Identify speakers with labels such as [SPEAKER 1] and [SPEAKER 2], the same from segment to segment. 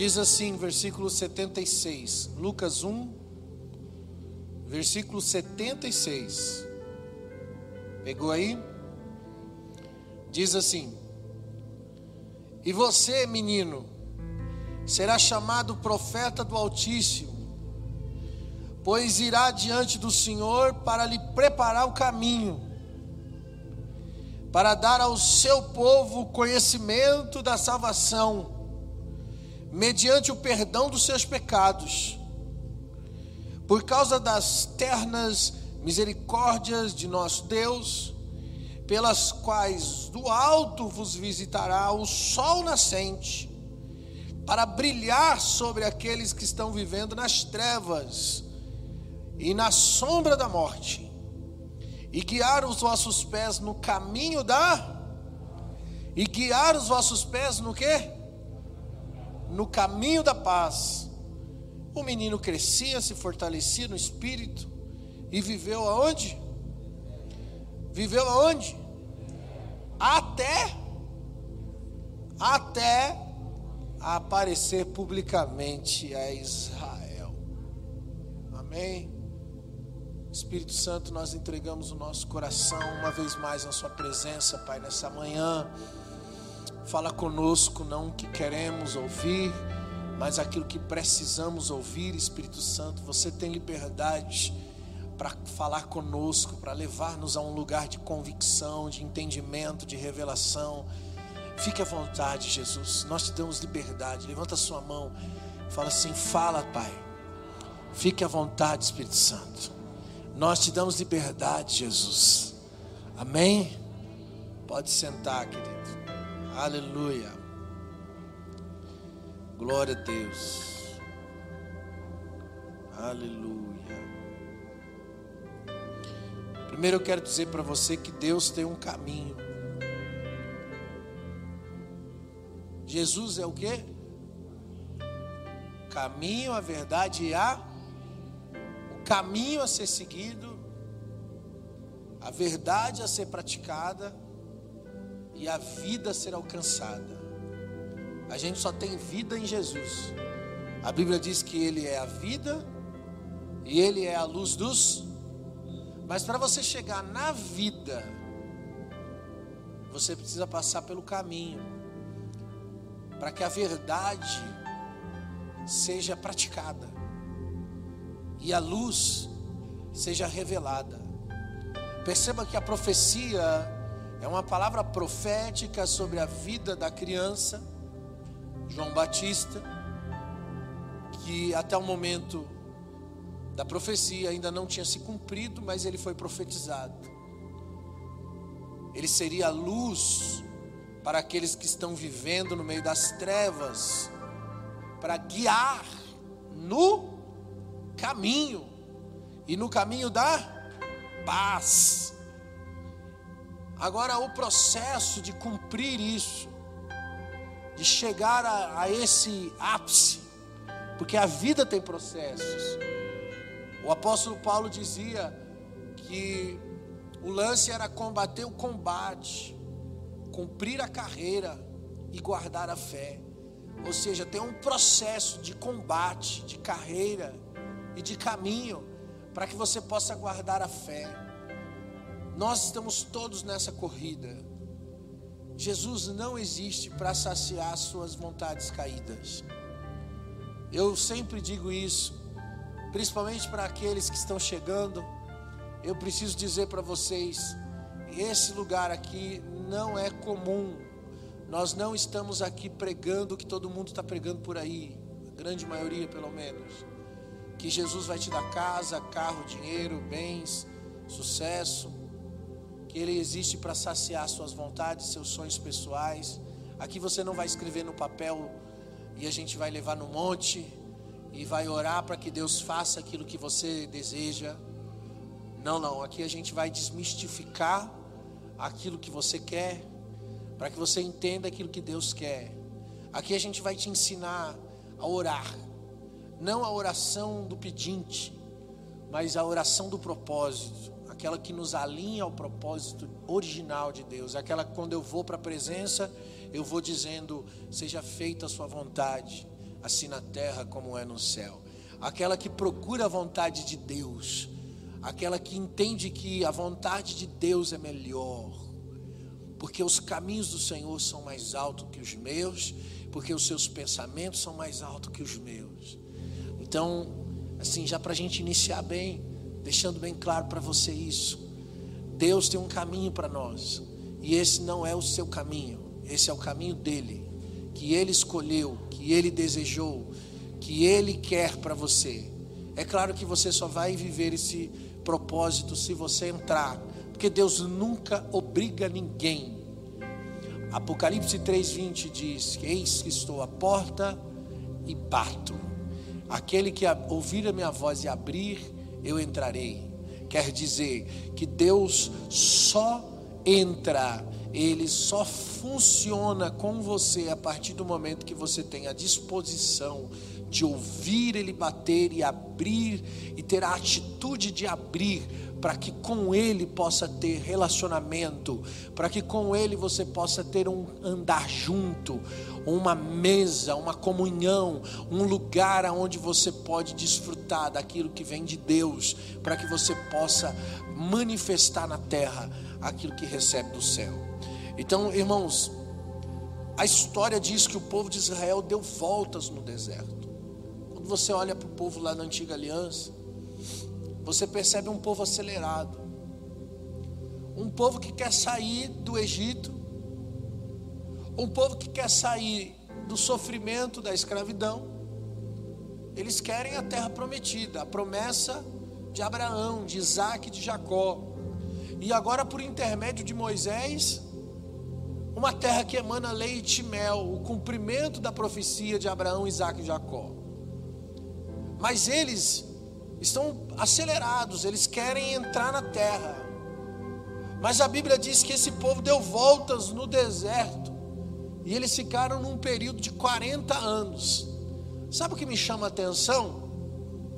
[SPEAKER 1] Diz assim, versículo 76, Lucas 1, versículo 76. Pegou aí? Diz assim: E você, menino, será chamado profeta do Altíssimo, pois irá diante do Senhor para lhe preparar o caminho, para dar ao seu povo conhecimento da salvação, mediante o perdão dos seus pecados, por causa das ternas misericórdias de nosso Deus, pelas quais do alto vos visitará o sol nascente para brilhar sobre aqueles que estão vivendo nas trevas e na sombra da morte, e guiar os vossos pés no caminho da e guiar os vossos pés no que? No caminho da paz. O menino crescia, se fortalecia no espírito e viveu aonde? Viveu aonde? Até até aparecer publicamente a Israel. Amém. Espírito Santo, nós entregamos o nosso coração uma vez mais na Sua presença, Pai, nessa manhã. Fala conosco, não o que queremos ouvir, mas aquilo que precisamos ouvir, Espírito Santo. Você tem liberdade para falar conosco, para levar-nos a um lugar de convicção, de entendimento, de revelação Fique à vontade, Jesus. Nós te damos liberdade. Levanta a sua mão. Fala assim: Fala, Pai. Fique à vontade, Espírito Santo. Nós te damos liberdade, Jesus. Amém? Pode sentar, querido. Aleluia. Glória a Deus. Aleluia. Primeiro eu quero dizer para você que Deus tem um caminho. Jesus é o que? Caminho, a verdade e a o caminho a ser seguido, a verdade a ser praticada e a vida a ser alcançada. A gente só tem vida em Jesus. A Bíblia diz que ele é a vida e ele é a luz dos mas para você chegar na vida, você precisa passar pelo caminho para que a verdade seja praticada e a luz seja revelada. Perceba que a profecia é uma palavra profética sobre a vida da criança, João Batista, que até o momento da profecia ainda não tinha se cumprido, mas ele foi profetizado. Ele seria a luz para aqueles que estão vivendo no meio das trevas, para guiar no caminho e no caminho da paz. Agora, o processo de cumprir isso, de chegar a, a esse ápice, porque a vida tem processos. O apóstolo Paulo dizia que o lance era combater o combate cumprir a carreira e guardar a fé. Ou seja, tem um processo de combate, de carreira e de caminho para que você possa guardar a fé. Nós estamos todos nessa corrida. Jesus não existe para saciar suas vontades caídas. Eu sempre digo isso, principalmente para aqueles que estão chegando. Eu preciso dizer para vocês: esse lugar aqui não é comum. Nós não estamos aqui pregando o que todo mundo está pregando por aí, a grande maioria pelo menos. Que Jesus vai te dar casa, carro, dinheiro, bens, sucesso. Que Ele existe para saciar suas vontades, seus sonhos pessoais. Aqui você não vai escrever no papel e a gente vai levar no monte e vai orar para que Deus faça aquilo que você deseja. Não, não. Aqui a gente vai desmistificar aquilo que você quer, para que você entenda aquilo que Deus quer. Aqui a gente vai te ensinar a orar, não a oração do pedinte, mas a oração do propósito, aquela que nos alinha ao propósito original de Deus, aquela que quando eu vou para a presença, eu vou dizendo: seja feita a sua vontade, assim na terra como é no céu. Aquela que procura a vontade de Deus, aquela que entende que a vontade de Deus é melhor, porque os caminhos do Senhor são mais altos que os meus, porque os seus pensamentos são mais altos que os meus. Então, assim, já para a gente iniciar bem, deixando bem claro para você isso, Deus tem um caminho para nós, e esse não é o seu caminho, esse é o caminho dele, que ele escolheu, que ele desejou, que ele quer para você. É claro que você só vai viver esse propósito se você entrar porque Deus nunca obriga ninguém. Apocalipse 3:20 diz: Eis que estou à porta e bato. Aquele que ouvir a minha voz e abrir, eu entrarei. Quer dizer que Deus só entra, ele só funciona com você a partir do momento que você tem a disposição de ouvir ele bater e abrir e ter a atitude de abrir para que com Ele possa ter relacionamento, para que com Ele você possa ter um andar junto, uma mesa, uma comunhão, um lugar onde você pode desfrutar daquilo que vem de Deus, para que você possa manifestar na terra aquilo que recebe do céu. Então, irmãos, a história diz que o povo de Israel deu voltas no deserto. Quando você olha para o povo lá na antiga aliança, você percebe um povo acelerado, um povo que quer sair do Egito, um povo que quer sair do sofrimento da escravidão. Eles querem a terra prometida, a promessa de Abraão, de Isaac de Jacó. E agora, por intermédio de Moisés, uma terra que emana leite e mel, o cumprimento da profecia de Abraão, Isaac e Jacó. Mas eles estão acelerados, eles querem entrar na terra. Mas a Bíblia diz que esse povo deu voltas no deserto e eles ficaram num período de 40 anos. Sabe o que me chama a atenção?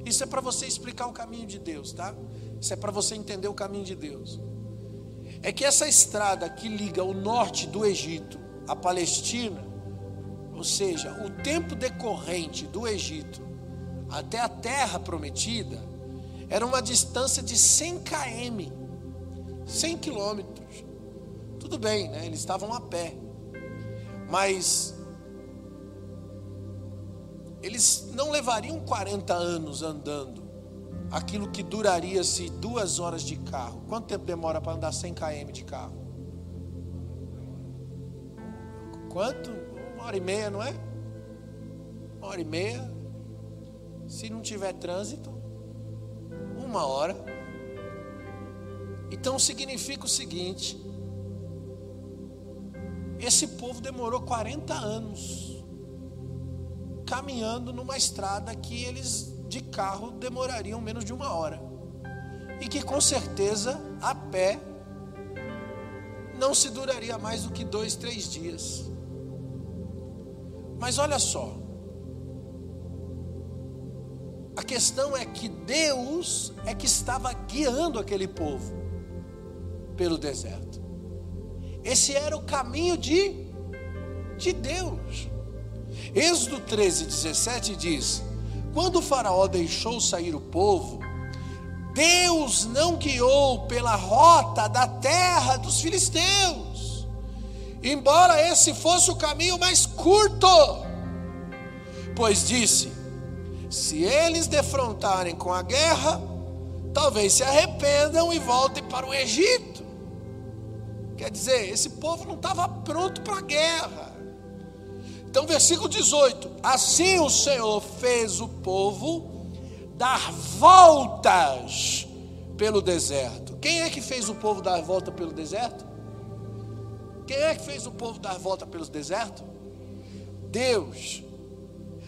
[SPEAKER 1] Isso é para você explicar o caminho de Deus, tá? Isso é para você entender o caminho de Deus. É que essa estrada que liga o norte do Egito à Palestina, ou seja, o tempo decorrente do Egito até a terra prometida, era uma distância de 100 km, 100 quilômetros. Tudo bem, né? Eles estavam a pé, mas eles não levariam 40 anos andando, aquilo que duraria-se duas horas de carro. Quanto tempo demora para andar 100 km de carro? Quanto? Uma hora e meia, não é? Uma hora e meia. Se não tiver trânsito, uma hora. Então significa o seguinte: esse povo demorou 40 anos caminhando numa estrada que eles de carro demorariam menos de uma hora. E que com certeza a pé não se duraria mais do que dois, três dias. Mas olha só, a questão é que Deus é que estava guiando aquele povo pelo deserto. Esse era o caminho de, de Deus. Êxodo 13, 17 diz: Quando o Faraó deixou sair o povo, Deus não guiou pela rota da terra dos filisteus, embora esse fosse o caminho mais curto, pois disse: se eles defrontarem com a guerra, talvez se arrependam e voltem para o Egito. Quer dizer, esse povo não estava pronto para a guerra. Então, versículo 18: Assim o Senhor fez o povo dar voltas pelo deserto. Quem é que fez o povo dar volta pelo deserto? Quem é que fez o povo dar volta pelo deserto? Deus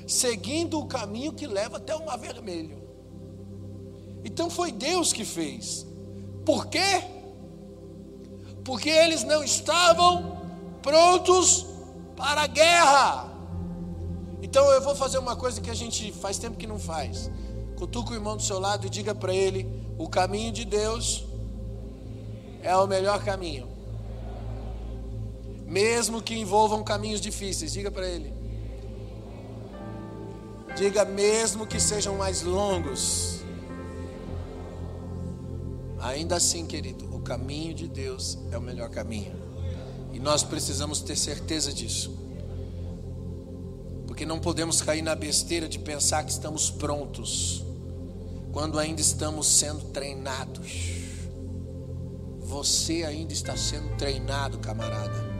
[SPEAKER 1] seguindo o caminho que leva até o Mar Vermelho. Então foi Deus que fez. Por quê? Porque eles não estavam prontos para a guerra. Então eu vou fazer uma coisa que a gente faz tempo que não faz. Cutuca o irmão do seu lado e diga para ele: o caminho de Deus é o melhor caminho. Mesmo que envolvam caminhos difíceis, diga para ele. Diga mesmo que sejam mais longos. Ainda assim, querido, caminho de Deus é o melhor caminho. E nós precisamos ter certeza disso. Porque não podemos cair na besteira de pensar que estamos prontos, quando ainda estamos sendo treinados. Você ainda está sendo treinado, camarada.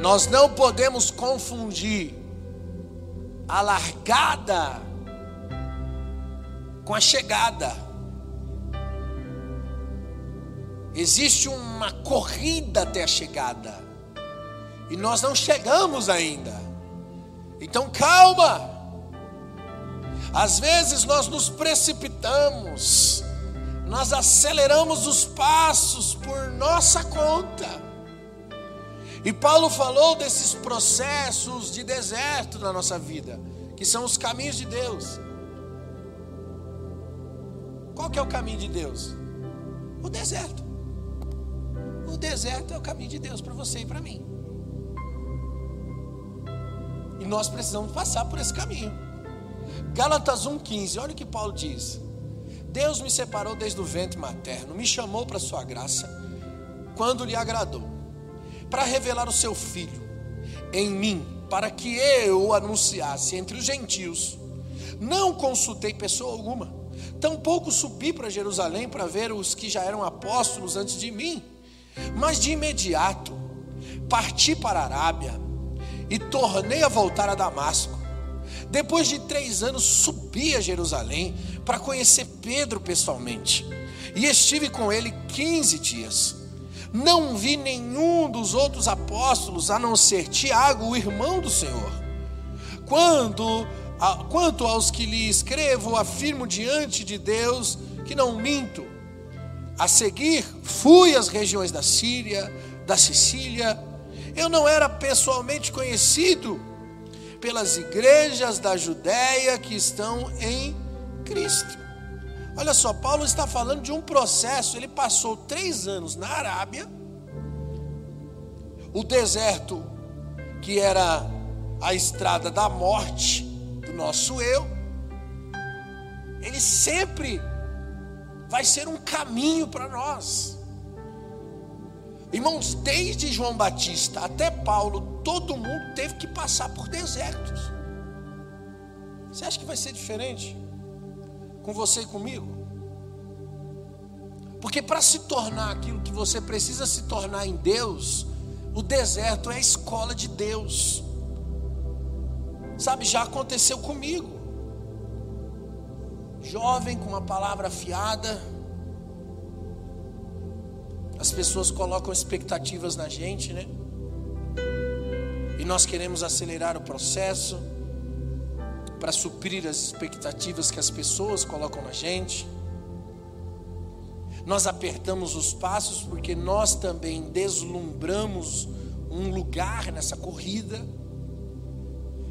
[SPEAKER 1] Nós não podemos confundir a largada com a chegada. Existe uma corrida até a chegada. E nós não chegamos ainda. Então calma. Às vezes nós nos precipitamos. Nós aceleramos os passos por nossa conta. E Paulo falou desses processos de deserto na nossa vida, que são os caminhos de Deus. Qual que é o caminho de Deus? O deserto. O deserto é o caminho de Deus para você e para mim. E nós precisamos passar por esse caminho. Gálatas 1,15, olha o que Paulo diz. Deus me separou desde o ventre materno, me chamou para sua graça, quando lhe agradou para revelar o seu filho em mim, para que eu anunciasse entre os gentios. Não consultei pessoa alguma, tampouco subi para Jerusalém para ver os que já eram apóstolos antes de mim, mas de imediato parti para a Arábia e tornei a voltar a Damasco. Depois de três anos, subi a Jerusalém para conhecer Pedro pessoalmente. E estive com ele 15 dias. Não vi nenhum dos outros apóstolos, a não ser Tiago, o irmão do Senhor. Quando, a, quanto aos que lhe escrevo, afirmo diante de Deus que não minto. A seguir, fui às regiões da Síria, da Sicília. Eu não era pessoalmente conhecido pelas igrejas da Judéia que estão em Cristo. Olha só, Paulo está falando de um processo. Ele passou três anos na Arábia, o deserto que era a estrada da morte do nosso eu. Ele sempre vai ser um caminho para nós. Irmãos, desde João Batista até Paulo, todo mundo teve que passar por desertos. Você acha que vai ser diferente? com você e comigo. Porque para se tornar aquilo que você precisa se tornar em Deus, o deserto é a escola de Deus. Sabe, já aconteceu comigo. Jovem com uma palavra afiada, as pessoas colocam expectativas na gente, né? E nós queremos acelerar o processo para suprir as expectativas que as pessoas colocam na gente. Nós apertamos os passos porque nós também deslumbramos um lugar nessa corrida.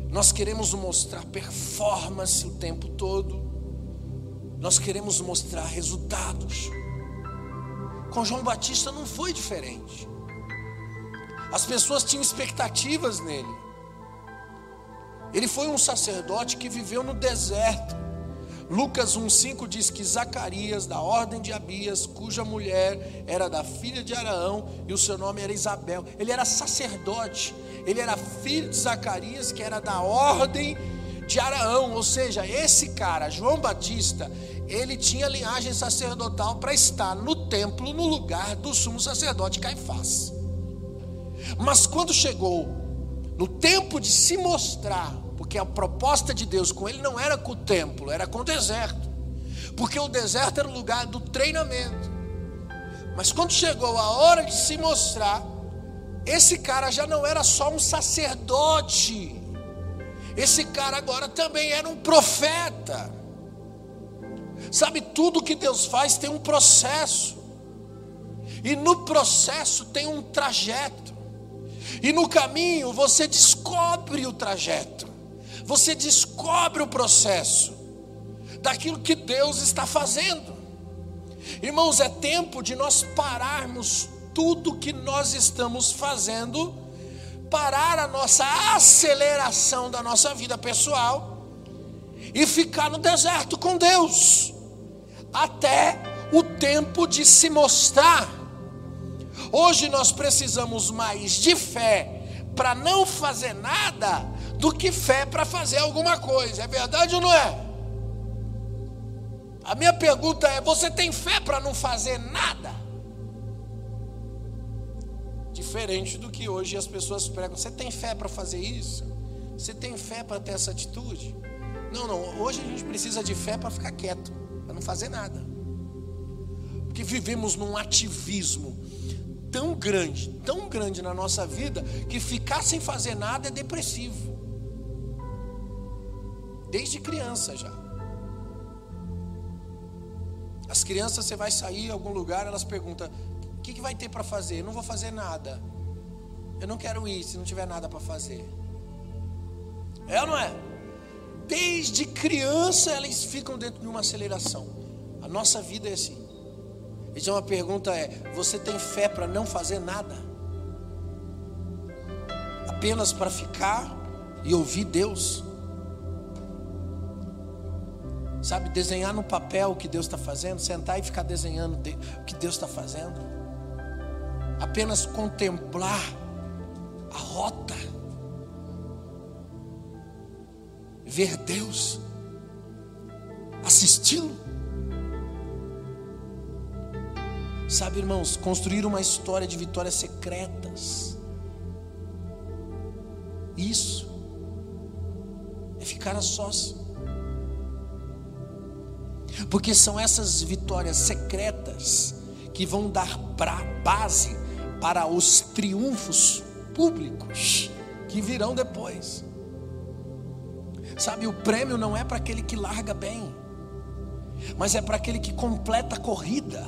[SPEAKER 1] Nós queremos mostrar performance o tempo todo. Nós queremos mostrar resultados. Com João Batista não foi diferente. As pessoas tinham expectativas nele. Ele foi um sacerdote que viveu no deserto. Lucas 1,5 diz que Zacarias, da ordem de Abias, cuja mulher era da filha de Araão e o seu nome era Isabel, ele era sacerdote, ele era filho de Zacarias, que era da ordem de Araão, ou seja, esse cara, João Batista, ele tinha linhagem sacerdotal para estar no templo, no lugar do sumo sacerdote Caifás. Mas quando chegou no tempo de se mostrar, porque a proposta de Deus com ele não era com o templo, era com o deserto, porque o deserto era o lugar do treinamento. Mas quando chegou a hora de se mostrar, esse cara já não era só um sacerdote, esse cara agora também era um profeta. Sabe, tudo que Deus faz tem um processo, e no processo tem um trajeto. E no caminho você descobre o trajeto, você descobre o processo daquilo que Deus está fazendo. Irmãos, é tempo de nós pararmos tudo que nós estamos fazendo, parar a nossa aceleração da nossa vida pessoal e ficar no deserto com Deus, até o tempo de se mostrar. Hoje nós precisamos mais de fé para não fazer nada do que fé para fazer alguma coisa. É verdade ou não é? A minha pergunta é: você tem fé para não fazer nada? Diferente do que hoje as pessoas pregam. Você tem fé para fazer isso? Você tem fé para ter essa atitude? Não, não. Hoje a gente precisa de fé para ficar quieto, para não fazer nada. Porque vivemos num ativismo tão grande, tão grande na nossa vida, que ficar sem fazer nada é depressivo. Desde criança já. As crianças, você vai sair em algum lugar, elas perguntam: que, que vai ter para fazer? Eu não vou fazer nada. Eu não quero ir se não tiver nada para fazer. É ou não é? Desde criança elas ficam dentro de uma aceleração. A nossa vida é assim. Então a pergunta é: você tem fé para não fazer nada? Apenas para ficar e ouvir Deus? Sabe, desenhar no papel o que Deus está fazendo, sentar e ficar desenhando o que Deus está fazendo. Apenas contemplar a rota. Ver Deus. Assisti-lo. Sabe, irmãos, construir uma história de vitórias secretas. Isso é ficar a sós. Porque são essas vitórias secretas que vão dar pra base para os triunfos públicos que virão depois. Sabe, o prêmio não é para aquele que larga bem, mas é para aquele que completa a corrida.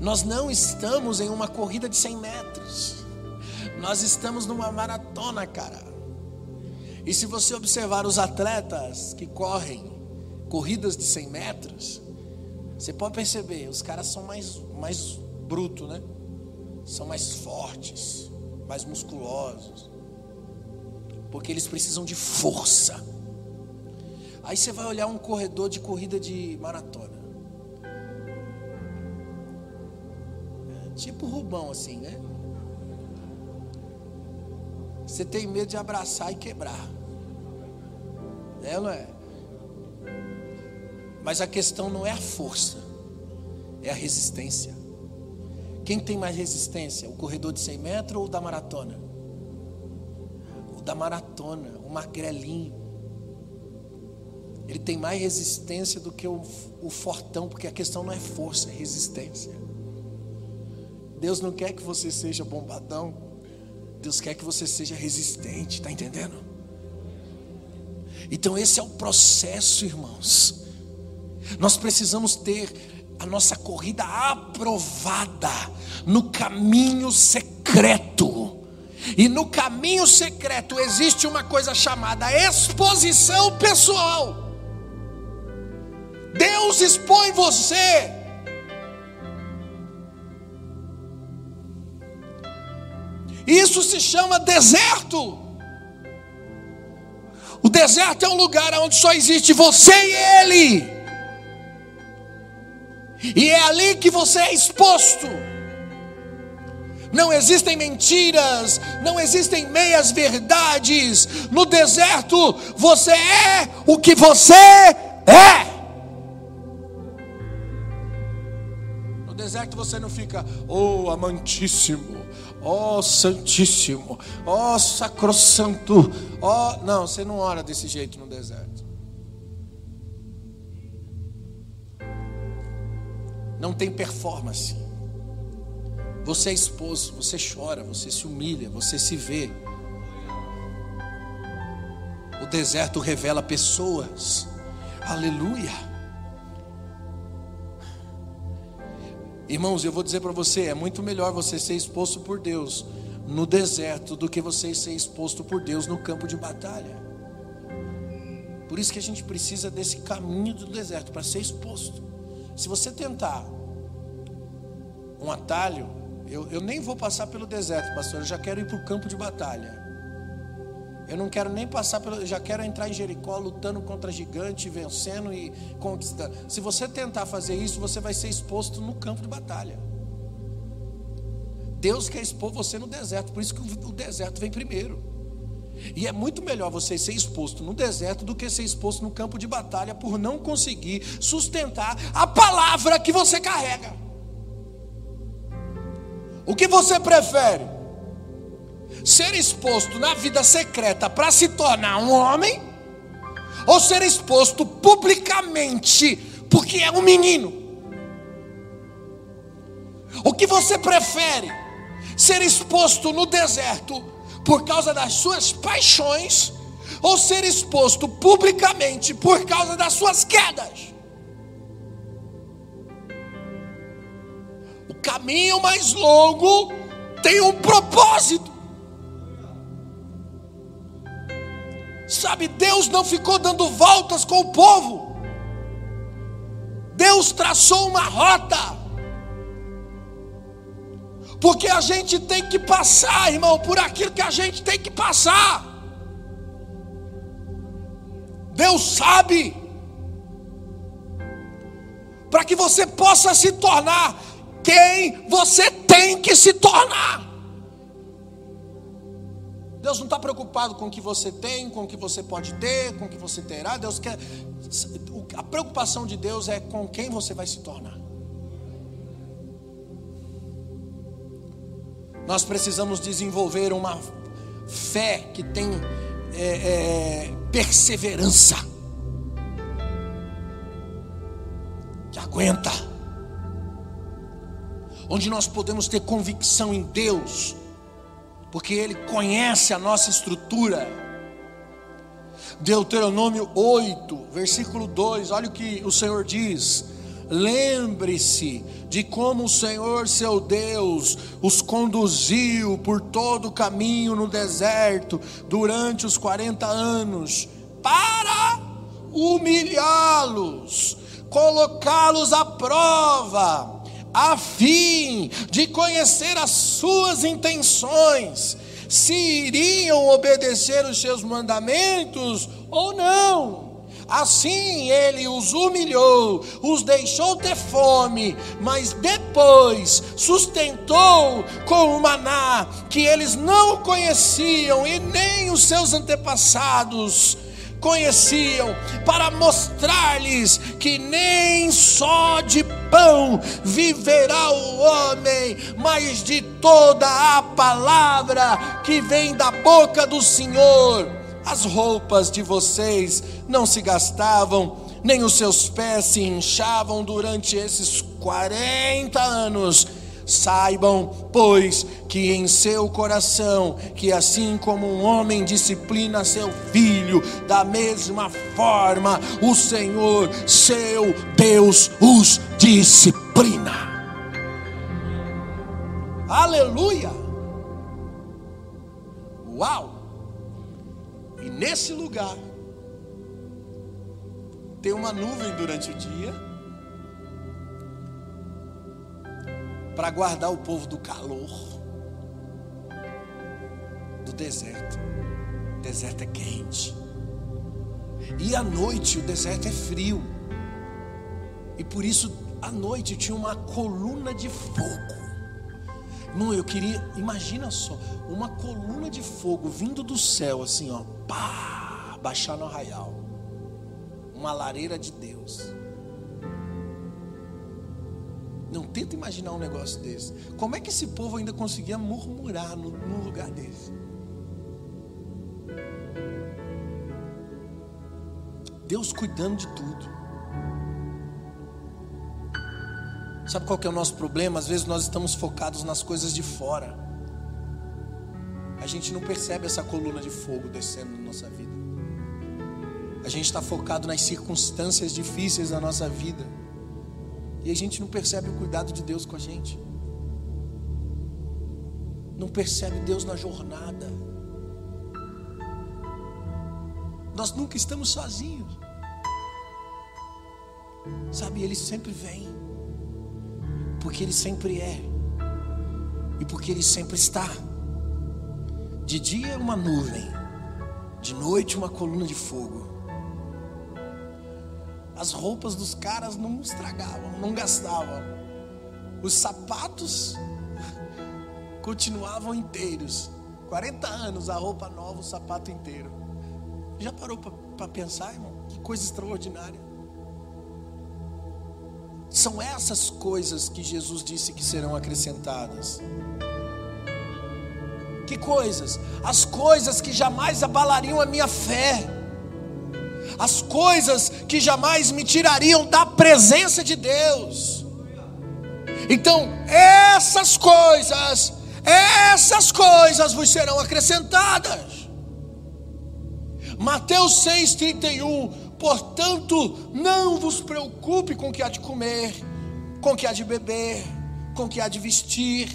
[SPEAKER 1] Nós não estamos em uma corrida de 100 metros, nós estamos numa maratona, cara. E se você observar os atletas que correm corridas de 100 metros, você pode perceber, os caras são mais, mais brutos, né? São mais fortes, mais musculosos. Porque eles precisam de força. Aí você vai olhar um corredor de corrida de maratona. É tipo Rubão, assim, né? Você tem medo de abraçar e quebrar. É, não é? Mas a questão não é a força, é a resistência. Quem tem mais resistência? O corredor de 100 metros ou o da maratona? O da maratona, o magrelinho. Ele tem mais resistência do que o, o fortão, porque a questão não é força, é resistência. Deus não quer que você seja bombadão, Deus quer que você seja resistente, está entendendo? Então, esse é o processo, irmãos. Nós precisamos ter a nossa corrida aprovada no caminho secreto. E no caminho secreto existe uma coisa chamada exposição pessoal. Deus expõe você. Isso se chama deserto. O deserto é um lugar onde só existe você e Ele. E é ali que você é exposto. Não existem mentiras, não existem meias verdades. No deserto, você é o que você é. No deserto você não fica, oh amantíssimo, oh santíssimo, oh sacrossanto, oh. Não, você não ora desse jeito no deserto. Não tem performance. Você é esposo, você chora, você se humilha, você se vê. O deserto revela pessoas. Aleluia. Irmãos, eu vou dizer para você, é muito melhor você ser exposto por Deus no deserto do que você ser exposto por Deus no campo de batalha. Por isso que a gente precisa desse caminho do deserto para ser exposto. Se você tentar um atalho, eu, eu nem vou passar pelo deserto, pastor, eu já quero ir para o campo de batalha. Eu não quero nem passar pelo. Já quero entrar em Jericó lutando contra gigante, vencendo e conquistando. Se você tentar fazer isso, você vai ser exposto no campo de batalha. Deus quer expor você no deserto, por isso que o deserto vem primeiro. E é muito melhor você ser exposto no deserto do que ser exposto no campo de batalha por não conseguir sustentar a palavra que você carrega. O que você prefere? Ser exposto na vida secreta para se tornar um homem? Ou ser exposto publicamente porque é um menino? O que você prefere? Ser exposto no deserto por causa das suas paixões, ou ser exposto publicamente por causa das suas quedas. O caminho mais longo tem um propósito. Sabe, Deus não ficou dando voltas com o povo. Deus traçou uma rota. Porque a gente tem que passar, irmão, por aquilo que a gente tem que passar. Deus sabe. Para que você possa se tornar quem você tem que se tornar. Deus não está preocupado com o que você tem, com o que você pode ter, com o que você terá. Deus quer. A preocupação de Deus é com quem você vai se tornar. Nós precisamos desenvolver uma fé que tem é, é, perseverança, que aguenta, onde nós podemos ter convicção em Deus, porque Ele conhece a nossa estrutura. Deuteronômio 8, versículo 2, olha o que o Senhor diz: Lembre-se de como o Senhor seu Deus os conduziu por todo o caminho no deserto durante os 40 anos, para humilhá-los, colocá-los à prova, a fim de conhecer as suas intenções, se iriam obedecer os seus mandamentos ou não. Assim ele os humilhou, os deixou ter fome, mas depois sustentou com o maná que eles não conheciam e nem os seus antepassados conheciam, para mostrar-lhes que nem só de pão viverá o homem, mas de toda a palavra que vem da boca do Senhor as roupas de vocês não se gastavam, nem os seus pés se inchavam durante esses 40 anos. Saibam, pois, que em seu coração, que assim como um homem disciplina seu filho, da mesma forma o Senhor, seu Deus, os disciplina. Aleluia! Uau! E nesse lugar tem uma nuvem durante o dia para guardar o povo do calor do deserto. O deserto é quente. E à noite o deserto é frio. E por isso à noite tinha uma coluna de fogo não, eu queria, imagina só, uma coluna de fogo vindo do céu, assim, ó, pá, baixar no arraial. Uma lareira de Deus. Não tenta imaginar um negócio desse. Como é que esse povo ainda conseguia murmurar num lugar desse? Deus cuidando de tudo. Sabe qual que é o nosso problema? Às vezes nós estamos focados nas coisas de fora. A gente não percebe essa coluna de fogo descendo na nossa vida. A gente está focado nas circunstâncias difíceis da nossa vida. E a gente não percebe o cuidado de Deus com a gente. Não percebe Deus na jornada. Nós nunca estamos sozinhos. Sabe, Ele sempre vem porque Ele sempre é e porque Ele sempre está. De dia uma nuvem, De noite, uma coluna de fogo. As roupas dos caras não estragavam, não gastavam. Os sapatos continuavam inteiros. 40 anos, a roupa nova, o sapato inteiro. Já parou para pensar, irmão? Que coisa extraordinária. São essas coisas que Jesus disse que serão acrescentadas. Que coisas? As coisas que jamais abalariam a minha fé. As coisas que jamais me tirariam da presença de Deus. Então, essas coisas, essas coisas vos serão acrescentadas. Mateus 6,31 Portanto, não vos preocupe com o que há de comer, com o que há de beber, com o que há de vestir.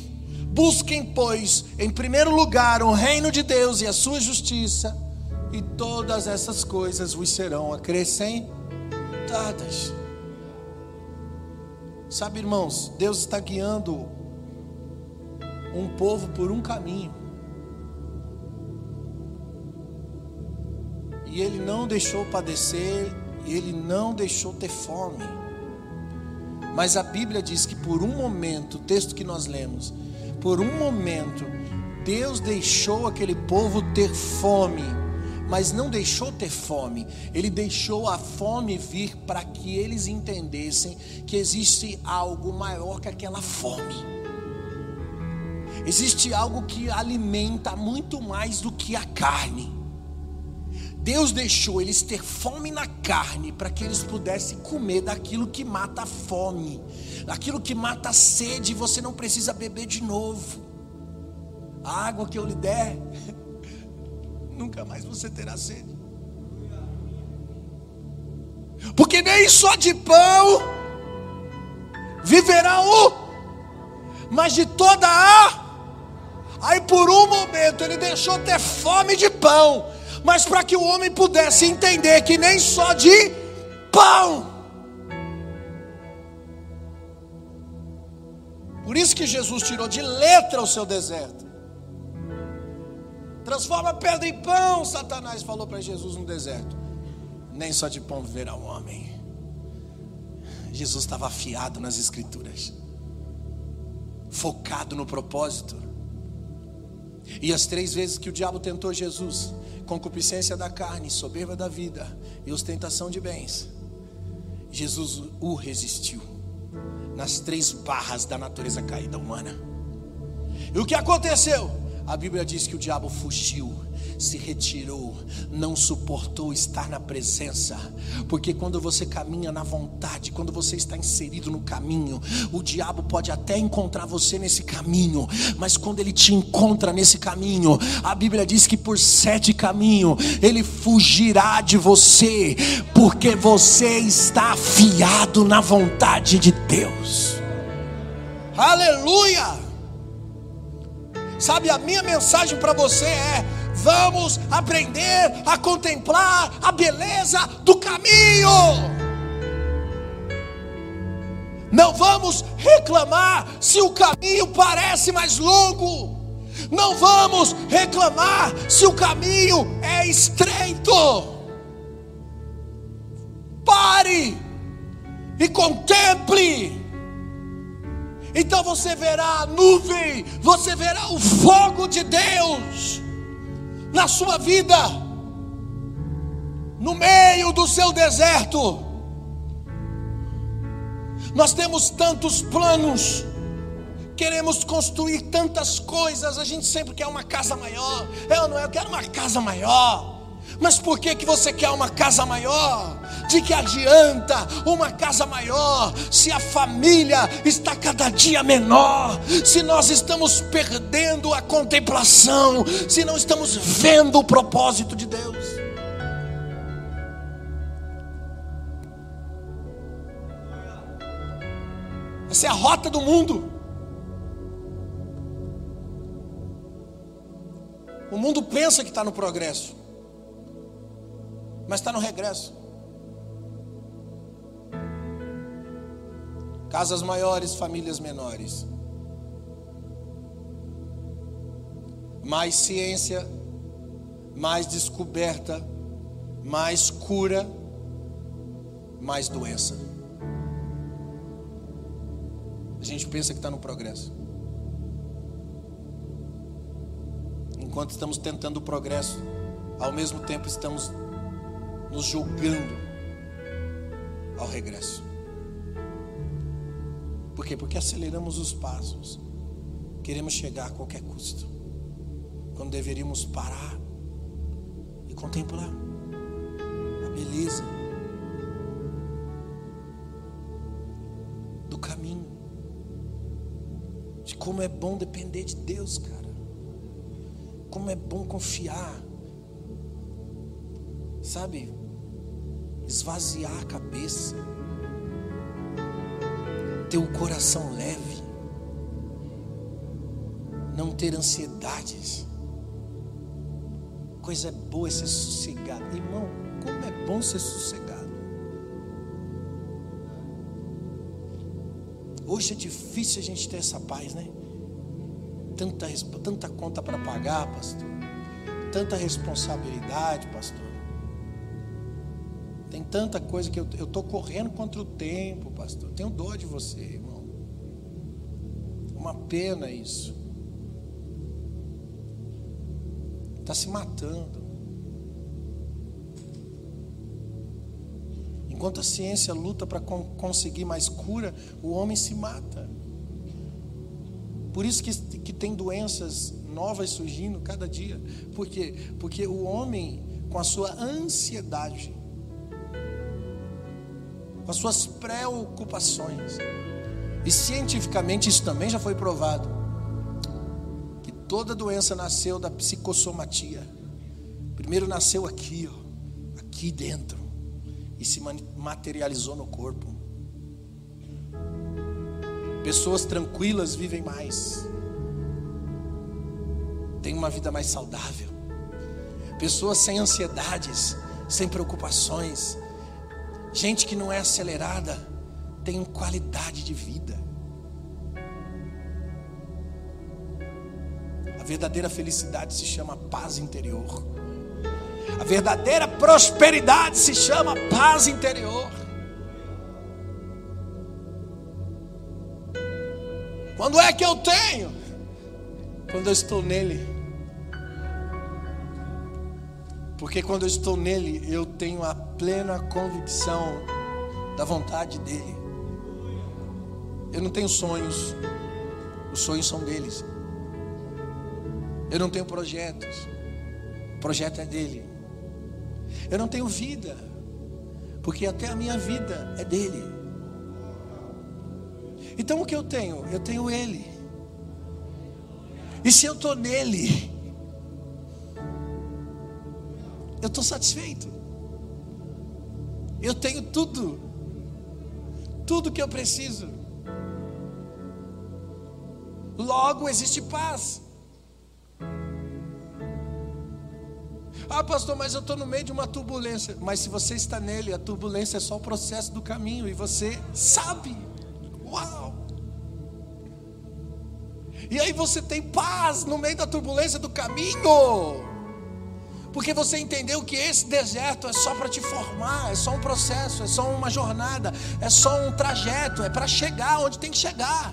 [SPEAKER 1] Busquem, pois, em primeiro lugar o reino de Deus e a sua justiça, e todas essas coisas vos serão acrescentadas. Sabe, irmãos, Deus está guiando um povo por um caminho. E ele não deixou padecer, ele não deixou ter fome. Mas a Bíblia diz que por um momento, o texto que nós lemos, por um momento, Deus deixou aquele povo ter fome, mas não deixou ter fome, Ele deixou a fome vir para que eles entendessem que existe algo maior que aquela fome. Existe algo que alimenta muito mais do que a carne. Deus deixou eles ter fome na carne para que eles pudessem comer daquilo que mata a fome, daquilo que mata a sede, você não precisa beber de novo. A água que eu lhe der, nunca mais você terá sede. Porque nem só de pão viverá o, mas de toda a. Aí por um momento ele deixou ter fome de pão mas para que o homem pudesse entender que nem só de pão. Por isso que Jesus tirou de letra o seu deserto. Transforma pedra em pão, Satanás falou para Jesus no deserto. Nem só de pão viverá o homem. Jesus estava afiado nas escrituras, focado no propósito. E as três vezes que o diabo tentou Jesus, concupiscência da carne, soberba da vida e ostentação de bens, Jesus o resistiu nas três barras da natureza caída humana. E o que aconteceu? A Bíblia diz que o diabo fugiu se retirou, não suportou estar na presença, porque quando você caminha na vontade, quando você está inserido no caminho, o diabo pode até encontrar você nesse caminho, mas quando ele te encontra nesse caminho, a Bíblia diz que por sete caminhos ele fugirá de você, porque você está afiado na vontade de Deus. Aleluia! Sabe, a minha mensagem para você é: Vamos aprender a contemplar a beleza do caminho. Não vamos reclamar se o caminho parece mais longo. Não vamos reclamar se o caminho é estreito. Pare e contemple. Então você verá a nuvem, você verá o fogo de Deus na sua vida, no meio do seu deserto. Nós temos tantos planos, queremos construir tantas coisas, a gente sempre quer uma casa maior. Eu não, eu quero uma casa maior. Mas por que, que você quer uma casa maior? De que adianta uma casa maior se a família está cada dia menor? Se nós estamos perdendo a contemplação, se não estamos vendo o propósito de Deus? Essa é a rota do mundo. O mundo pensa que está no progresso mas está no regresso. Casas maiores, famílias menores. Mais ciência, mais descoberta, mais cura, mais doença. A gente pensa que está no progresso. Enquanto estamos tentando o progresso, ao mesmo tempo estamos nos julgando ao regresso. Por quê? Porque aceleramos os passos. Queremos chegar a qualquer custo. Quando deveríamos parar e contemplar a beleza do caminho. De como é bom depender de Deus, cara. Como é bom confiar. Sabe? Esvaziar a cabeça. Ter o coração leve. Não ter ansiedades. Coisa boa é ser sossegado. Irmão, como é bom ser sossegado. Hoje é difícil a gente ter essa paz, né? tanta, tanta conta para pagar, pastor. Tanta responsabilidade, pastor. Tanta coisa que eu estou correndo contra o tempo, pastor. Tenho dor de você, irmão. Uma pena isso. Está se matando. Enquanto a ciência luta para conseguir mais cura, o homem se mata. Por isso que, que tem doenças novas surgindo cada dia. Por quê? Porque o homem, com a sua ansiedade, com as suas preocupações, e cientificamente isso também já foi provado, que toda doença nasceu da psicossomatia. Primeiro nasceu aqui, ó, aqui dentro, e se materializou no corpo. Pessoas tranquilas vivem mais, têm uma vida mais saudável. Pessoas sem ansiedades, sem preocupações, gente que não é acelerada, tem qualidade de vida. A verdadeira felicidade se chama paz interior. A verdadeira prosperidade se chama paz interior. Quando é que eu tenho? Quando eu estou nele. Porque quando eu estou nele, eu tenho a plena convicção da vontade dele. Eu não tenho sonhos, os sonhos são deles. Eu não tenho projetos, o projeto é dele. Eu não tenho vida, porque até a minha vida é dele. Então o que eu tenho? Eu tenho Ele. E se eu estou nele, eu estou satisfeito. Eu tenho tudo, tudo que eu preciso. Logo existe paz. Ah, pastor, mas eu estou no meio de uma turbulência. Mas se você está nele, a turbulência é só o processo do caminho e você sabe. Uau! E aí você tem paz no meio da turbulência do caminho. Porque você entendeu que esse deserto é só para te formar, é só um processo, é só uma jornada, é só um trajeto, é para chegar onde tem que chegar.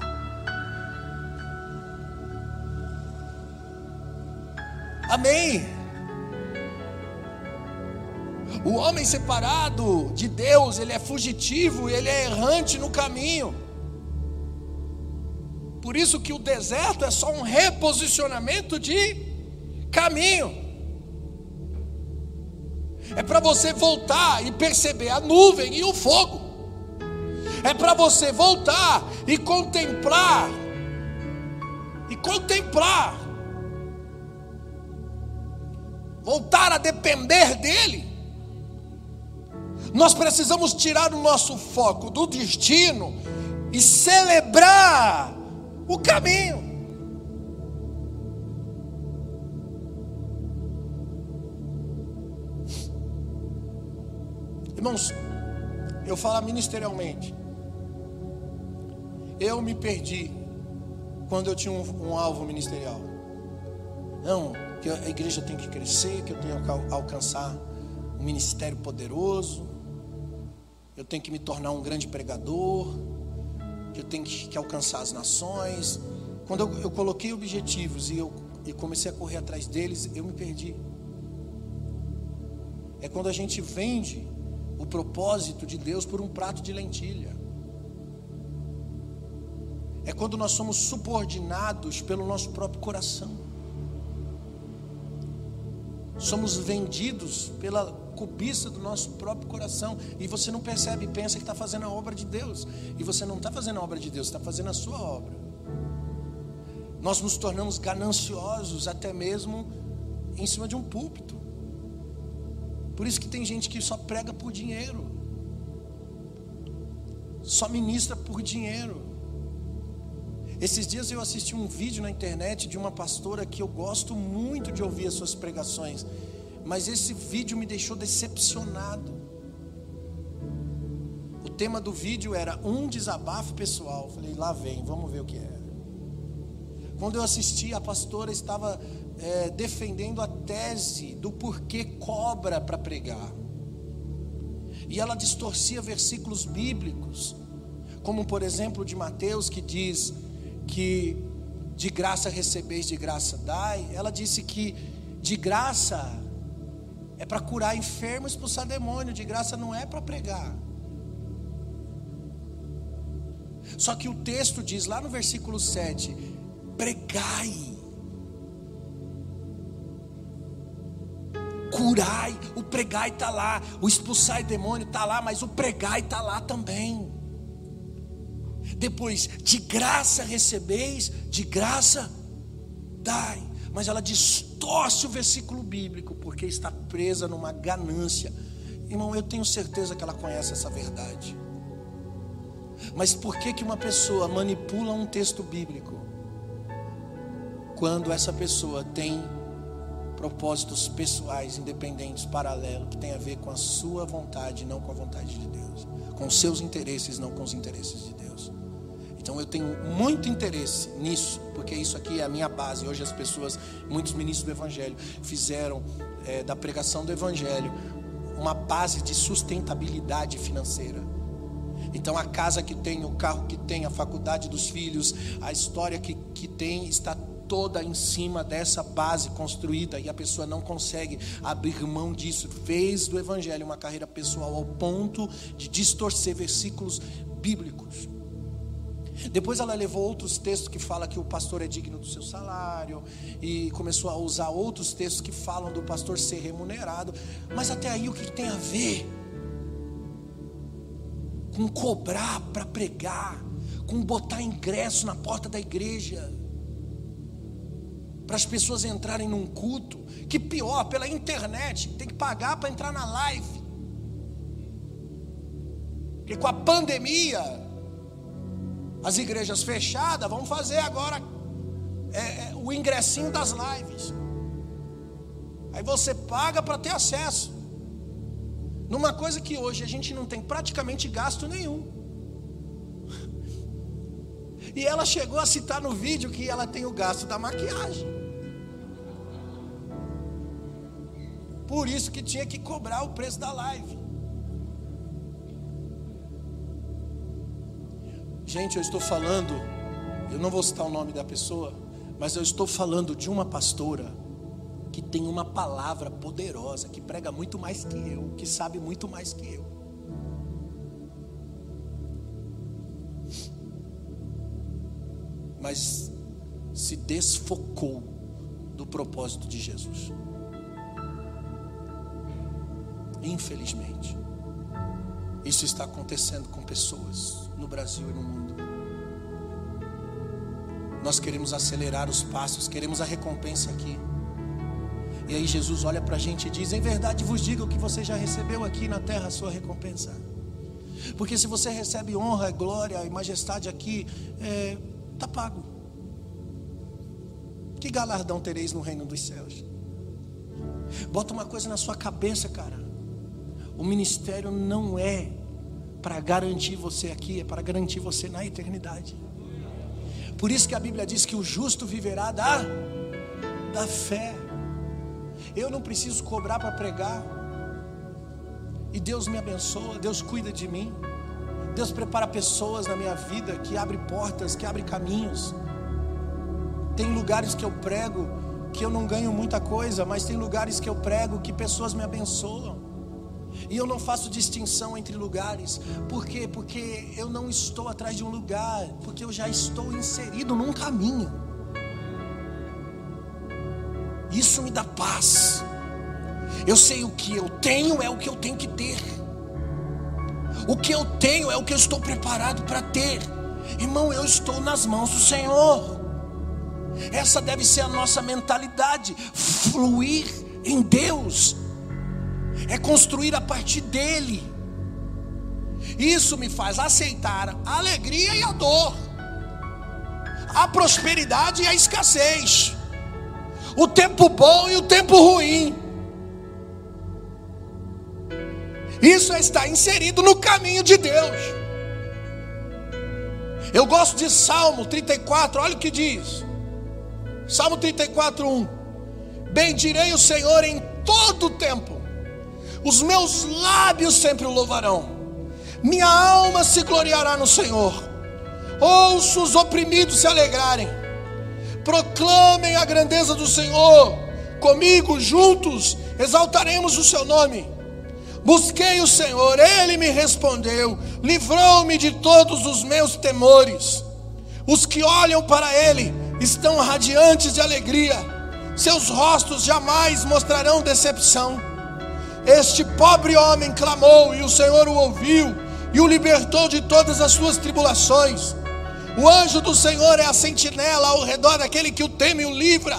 [SPEAKER 1] Amém. O homem separado de Deus, ele é fugitivo, ele é errante no caminho. Por isso que o deserto é só um reposicionamento de caminho. É para você voltar e perceber a nuvem e o fogo. É para você voltar e contemplar. E contemplar. Voltar a depender dEle. Nós precisamos tirar o nosso foco do destino e celebrar o caminho. Irmãos, eu falo ministerialmente. Eu me perdi quando eu tinha um, um alvo ministerial. Não, que a igreja tem que crescer, que eu tenho que alcançar um ministério poderoso, eu tenho que me tornar um grande pregador, que eu tenho que, que alcançar as nações. Quando eu, eu coloquei objetivos e eu e comecei a correr atrás deles, eu me perdi. É quando a gente vende o propósito de Deus por um prato de lentilha. É quando nós somos subordinados pelo nosso próprio coração. Somos vendidos pela cobiça do nosso próprio coração. E você não percebe, pensa que está fazendo a obra de Deus. E você não está fazendo a obra de Deus, está fazendo a sua obra. Nós nos tornamos gananciosos até mesmo em cima de um púlpito. Por isso que tem gente que só prega por dinheiro. Só ministra por dinheiro. Esses dias eu assisti um vídeo na internet de uma pastora que eu gosto muito de ouvir as suas pregações, mas esse vídeo me deixou decepcionado. O tema do vídeo era um desabafo pessoal. falei, lá vem, vamos ver o que é. Quando eu assisti, a pastora estava é, defendendo a tese do porquê cobra para pregar. E ela distorcia versículos bíblicos, como por exemplo de Mateus, que diz que de graça recebeis, de graça dai. Ela disse que de graça é para curar enfermos, expulsar demônio, de graça não é para pregar. Só que o texto diz lá no versículo 7: pregai, curai, o pregai está lá, o expulsai demônio está lá, mas o pregai está lá também. Depois, de graça recebeis, de graça dai. Mas ela distorce o versículo bíblico, porque está presa numa ganância. Irmão, eu tenho certeza que ela conhece essa verdade. Mas por que, que uma pessoa manipula um texto bíblico? quando essa pessoa tem propósitos pessoais, independentes, paralelos, que tem a ver com a sua vontade, não com a vontade de Deus, com os seus interesses, não com os interesses de Deus. Então eu tenho muito interesse nisso, porque isso aqui é a minha base. Hoje as pessoas, muitos ministros do Evangelho, fizeram é, da pregação do Evangelho uma base de sustentabilidade financeira. Então a casa que tem, o carro que tem, a faculdade dos filhos, a história que, que tem, está toda em cima dessa base construída e a pessoa não consegue abrir mão disso. Fez do evangelho uma carreira pessoal ao ponto de distorcer versículos bíblicos. Depois ela levou outros textos que falam que o pastor é digno do seu salário e começou a usar outros textos que falam do pastor ser remunerado. Mas até aí o que tem a ver com cobrar para pregar, com botar ingresso na porta da igreja? Para as pessoas entrarem num culto, que pior, pela internet, tem que pagar para entrar na live. Porque com a pandemia, as igrejas fechadas vão fazer agora é, é, o ingressinho das lives. Aí você paga para ter acesso. Numa coisa que hoje a gente não tem praticamente gasto nenhum. E ela chegou a citar no vídeo que ela tem o gasto da maquiagem. Por isso que tinha que cobrar o preço da live. Gente, eu estou falando, eu não vou citar o nome da pessoa, mas eu estou falando de uma pastora que tem uma palavra poderosa, que prega muito mais que eu, que sabe muito mais que eu. Mas se desfocou do propósito de Jesus. Infelizmente, isso está acontecendo com pessoas no Brasil e no mundo. Nós queremos acelerar os passos, queremos a recompensa aqui. E aí Jesus olha para a gente e diz: Em verdade vos digo que você já recebeu aqui na terra a sua recompensa. Porque se você recebe honra, glória e majestade aqui, é, tá pago. Que galardão tereis no reino dos céus? Bota uma coisa na sua cabeça, cara. O ministério não é para garantir você aqui, é para garantir você na eternidade. Por isso que a Bíblia diz que o justo viverá da, da fé. Eu não preciso cobrar para pregar. E Deus me abençoa, Deus cuida de mim. Deus prepara pessoas na minha vida que abre portas, que abre caminhos. Tem lugares que eu prego que eu não ganho muita coisa, mas tem lugares que eu prego que pessoas me abençoam. E eu não faço distinção entre lugares. Por quê? Porque eu não estou atrás de um lugar, porque eu já estou inserido num caminho. Isso me dá paz. Eu sei o que eu tenho é o que eu tenho que ter. O que eu tenho é o que eu estou preparado para ter. Irmão, eu estou nas mãos do Senhor. Essa deve ser a nossa mentalidade. Fluir em Deus é construir a partir dele. Isso me faz aceitar a alegria e a dor, a prosperidade e a escassez, o tempo bom e o tempo ruim. Isso é estar inserido no caminho de Deus. Eu gosto de Salmo 34, olha o que diz. Salmo 34, 1. Bendirei o Senhor em todo o tempo, os meus lábios sempre o louvarão, minha alma se gloriará no Senhor. Ouço os oprimidos se alegrarem, proclamem a grandeza do Senhor, comigo juntos exaltaremos o seu nome. Busquei o Senhor, ele me respondeu, livrou-me de todos os meus temores. Os que olham para ele estão radiantes de alegria, seus rostos jamais mostrarão decepção. Este pobre homem clamou e o Senhor o ouviu e o libertou de todas as suas tribulações. O anjo do Senhor é a sentinela ao redor daquele que o teme e o livra.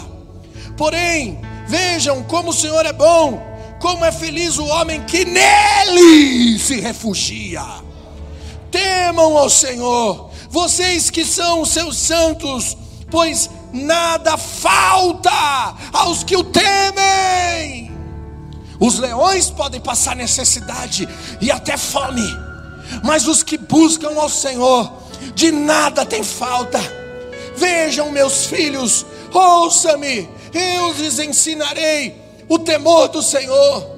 [SPEAKER 1] Porém, vejam como o Senhor é bom como é feliz o homem que nele se refugia. Temam ao Senhor, vocês que são seus santos, pois nada falta aos que o temem. Os leões podem passar necessidade e até fome, mas os que buscam ao Senhor, de nada tem falta. Vejam, meus filhos, ouça-me, eu lhes ensinarei o temor do Senhor.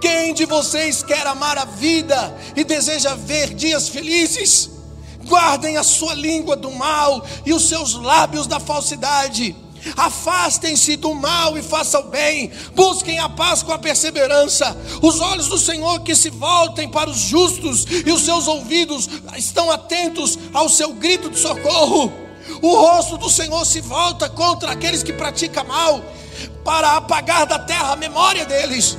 [SPEAKER 1] Quem de vocês quer amar a vida e deseja ver dias felizes? Guardem a sua língua do mal e os seus lábios da falsidade. Afastem-se do mal e façam bem. Busquem a paz com a perseverança. Os olhos do Senhor que se voltem para os justos e os seus ouvidos estão atentos ao seu grito de socorro. O rosto do Senhor se volta contra aqueles que praticam mal para apagar da terra a memória deles.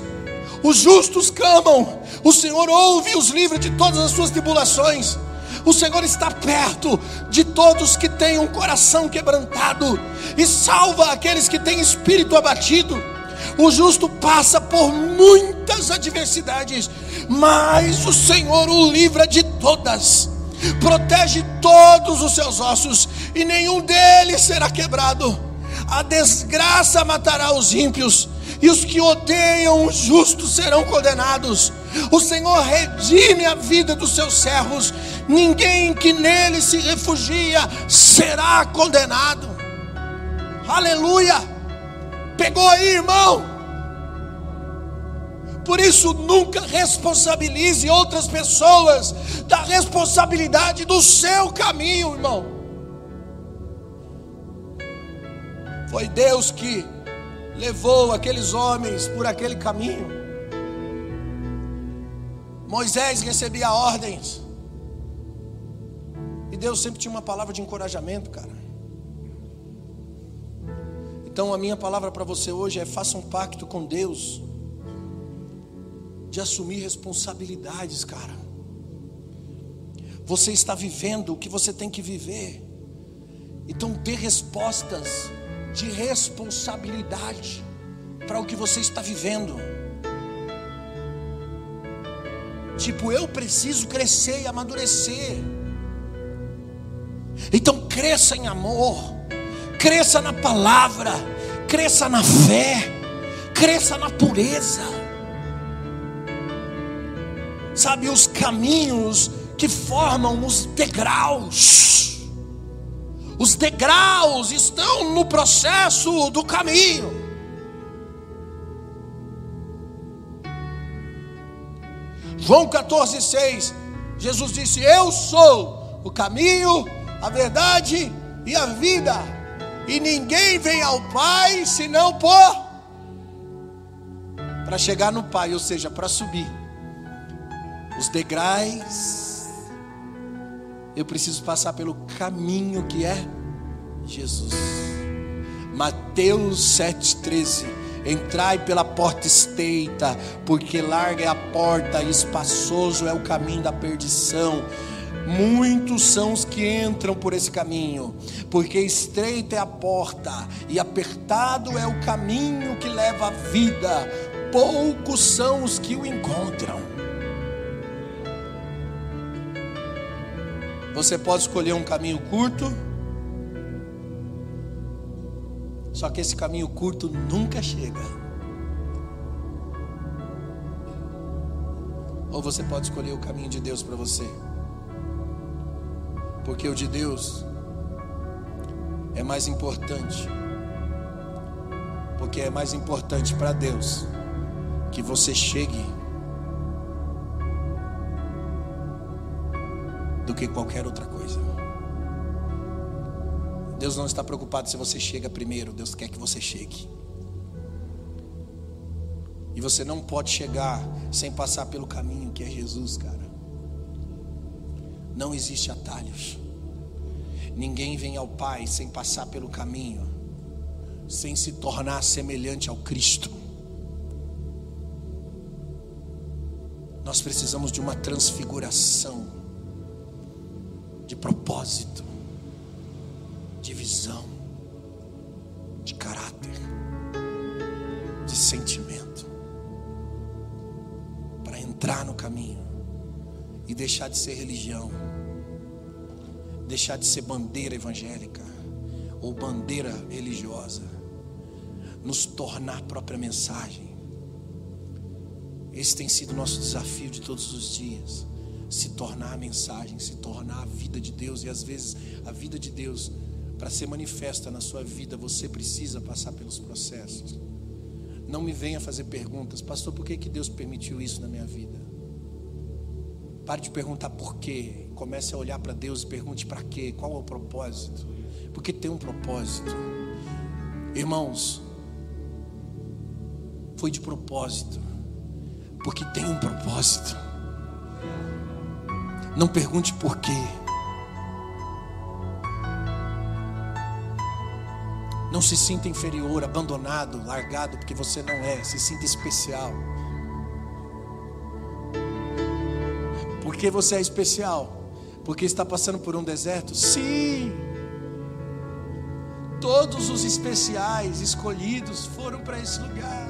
[SPEAKER 1] Os justos clamam, o Senhor ouve e os livra de todas as suas tribulações. O Senhor está perto de todos que têm um coração quebrantado e salva aqueles que têm espírito abatido. O justo passa por muitas adversidades, mas o Senhor o livra de todas. Protege todos os seus ossos e nenhum deles será quebrado a desgraça matará os ímpios, e os que odeiam os justos serão condenados. O Senhor redime a vida dos seus servos, ninguém que nele se refugia será condenado. Aleluia! Pegou aí, irmão? Por isso, nunca responsabilize outras pessoas da responsabilidade do seu caminho, irmão. Foi Deus que levou aqueles homens por aquele caminho. Moisés recebia ordens. E Deus sempre tinha uma palavra de encorajamento, cara. Então a minha palavra para você hoje é: faça um pacto com Deus de assumir responsabilidades, cara. Você está vivendo o que você tem que viver. Então dê respostas de responsabilidade para o que você está vivendo. Tipo, eu preciso crescer e amadurecer. Então cresça em amor, cresça na palavra, cresça na fé, cresça na pureza. Sabe os caminhos que formam os degraus os degraus estão no processo do caminho. João 14,6, Jesus disse: Eu sou o caminho, a verdade e a vida, e ninguém vem ao Pai senão por. Para chegar no Pai, ou seja, para subir, os degraus eu preciso passar pelo caminho que é Jesus. Mateus 7,13. Entrai pela porta estreita, porque larga é a porta e espaçoso é o caminho da perdição. Muitos são os que entram por esse caminho, porque estreita é a porta e apertado é o caminho que leva à vida. Poucos são os que o encontram. Você pode escolher um caminho curto Só que esse caminho curto nunca chega. Ou você pode escolher o caminho de Deus para você. Porque o de Deus é mais importante. Porque é mais importante para Deus que você chegue do que qualquer outra coisa. Deus não está preocupado se você chega primeiro, Deus quer que você chegue. E você não pode chegar sem passar pelo caminho que é Jesus, cara. Não existe atalhos. Ninguém vem ao Pai sem passar pelo caminho, sem se tornar semelhante ao Cristo. Nós precisamos de uma transfiguração de propósito de visão, de caráter, de sentimento, para entrar no caminho e deixar de ser religião, deixar de ser bandeira evangélica ou bandeira religiosa, nos tornar própria mensagem. Esse tem sido o nosso desafio de todos os dias. Se tornar a mensagem, se tornar a vida de Deus, e às vezes a vida de Deus para ser manifesta na sua vida, você precisa passar pelos processos. Não me venha fazer perguntas, pastor, por que, que Deus permitiu isso na minha vida? Pare de perguntar por quê. Comece a olhar para Deus e pergunte para quê, qual é o propósito. Porque tem um propósito. Irmãos, foi de propósito. Porque tem um propósito. Não pergunte por quê. Não se sinta inferior, abandonado, largado, porque você não é. Se sinta especial. Por que você é especial? Porque está passando por um deserto? Sim. Todos os especiais escolhidos foram para esse lugar.